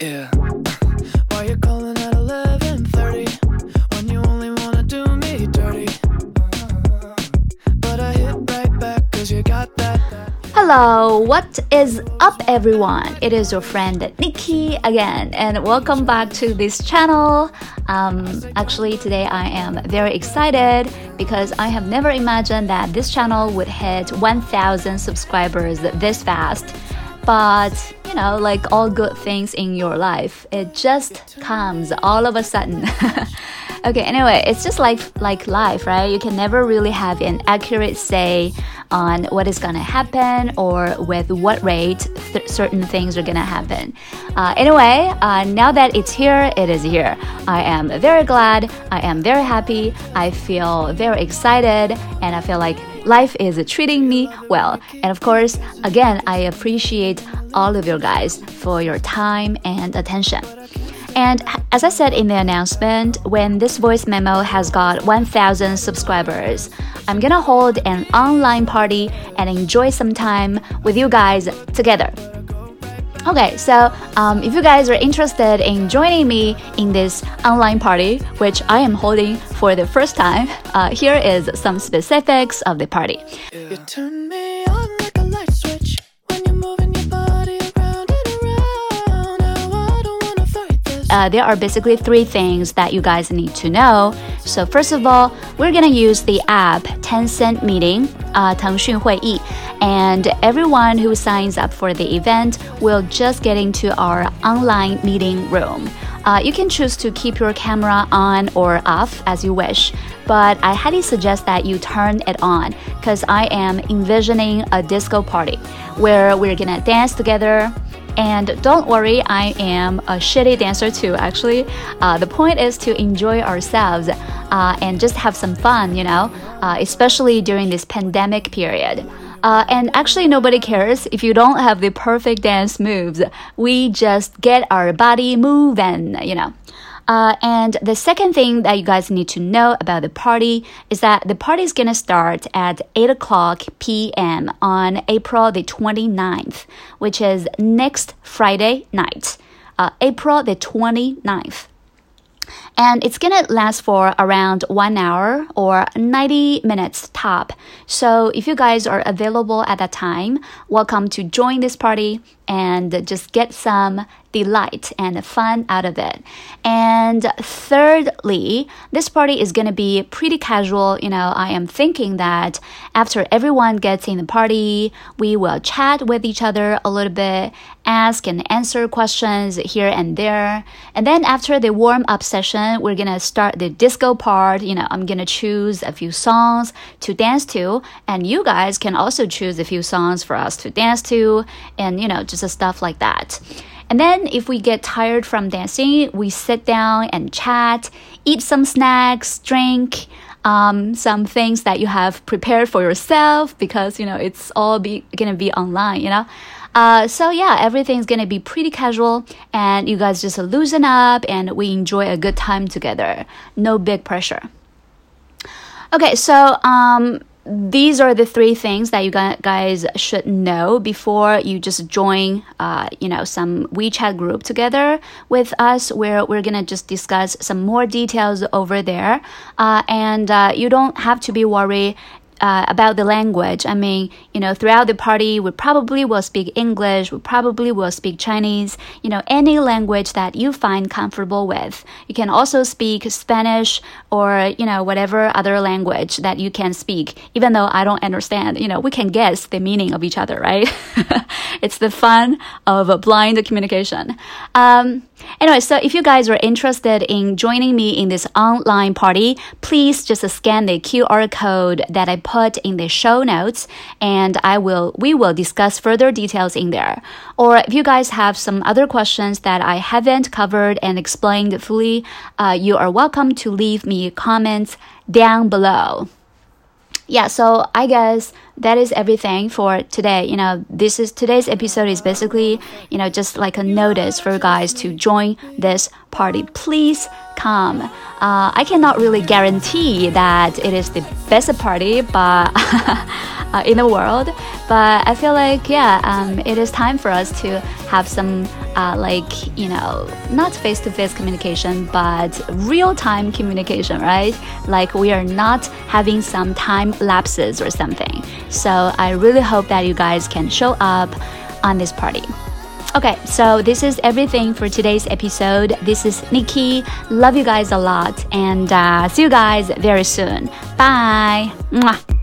Yeah. Why you calling at 11:30 when you only wanna do me dirty? But I hit right back 'cause you got that. Hello, what is up, everyone? It is your friend Nikki again, and welcome back to this channel. Um, actually, today I am very excited because I have never imagined that this channel would hit 1,000 subscribers this fast. But you know, like all good things in your life, it just comes all of a sudden. okay, anyway, it's just like like life, right? You can never really have an accurate say on what is gonna happen or with what rate th certain things are gonna happen. Uh, anyway, uh, now that it's here, it is here. I am very glad. I am very happy. I feel very excited, and I feel like life is treating me well. And of course, again, I appreciate all of you guys for your time and attention. And as I said in the announcement, when this voice memo has got 1000 subscribers, I'm gonna hold an online party and enjoy some time with you guys together. Okay, so um, if you guys are interested in joining me in this online party, which I am holding for the first time, uh, here is some specifics of the party. You Uh, there are basically three things that you guys need to know. So first of all, we're gonna use the app Tencent Meeting, uh, 腾讯会议, and everyone who signs up for the event will just get into our online meeting room. Uh, you can choose to keep your camera on or off as you wish, but I highly suggest that you turn it on because I am envisioning a disco party where we're gonna dance together. And don't worry, I am a shitty dancer too, actually. Uh, the point is to enjoy ourselves uh, and just have some fun, you know, uh, especially during this pandemic period. Uh, and actually, nobody cares if you don't have the perfect dance moves. We just get our body moving, you know. Uh, and the second thing that you guys need to know about the party is that the party is gonna start at 8 o'clock p.m. on April the 29th, which is next Friday night, uh, April the 29th and it's gonna last for around one hour or 90 minutes top. So if you guys are available at that time, welcome to join this party and just get some delight and fun out of it. And thirdly, this party is gonna be pretty casual. You know, I am thinking that after everyone gets in the party, we will chat with each other a little bit, ask and answer questions here and there. And then after the warm up session, we're gonna start the disco part. You know, I'm gonna choose a few songs to dance to, and you guys can also choose a few songs for us to dance to, and you know, just stuff like that. And then if we get tired from dancing, we sit down and chat, eat some snacks, drink. Um, some things that you have prepared for yourself because you know it's all be gonna be online you know uh, so yeah everything's gonna be pretty casual and you guys just loosen up and we enjoy a good time together no big pressure okay so um these are the three things that you guys should know before you just join, uh, you know, some WeChat group together with us, where we're gonna just discuss some more details over there. Uh, and uh, you don't have to be worried uh, about the language. I mean, you know, throughout the party, we probably will speak English, we probably will speak Chinese, you know, any language that you find comfortable with. You can also speak Spanish or, you know, whatever other language that you can speak, even though I don't understand, you know, we can guess the meaning of each other, right? it's the fun of a blind communication. Um, Anyway, so if you guys are interested in joining me in this online party, please just scan the QR code that I put in the show notes and I will we will discuss further details in there. Or if you guys have some other questions that I haven't covered and explained fully, uh, you are welcome to leave me comments down below. Yeah, so I guess that is everything for today. You know, this is today's episode is basically, you know, just like a notice for guys to join this party. Please come. Uh, I cannot really guarantee that it is the best party, but uh, in the world. But I feel like yeah, um, it is time for us to have some uh, like you know not face-to-face communication, but real-time communication, right? Like we are not having some time lapses or something. So I really hope that you guys can show up on this party. Okay, so this is everything for today's episode. This is Nikki. Love you guys a lot and uh, see you guys very soon. Bye. Mwah.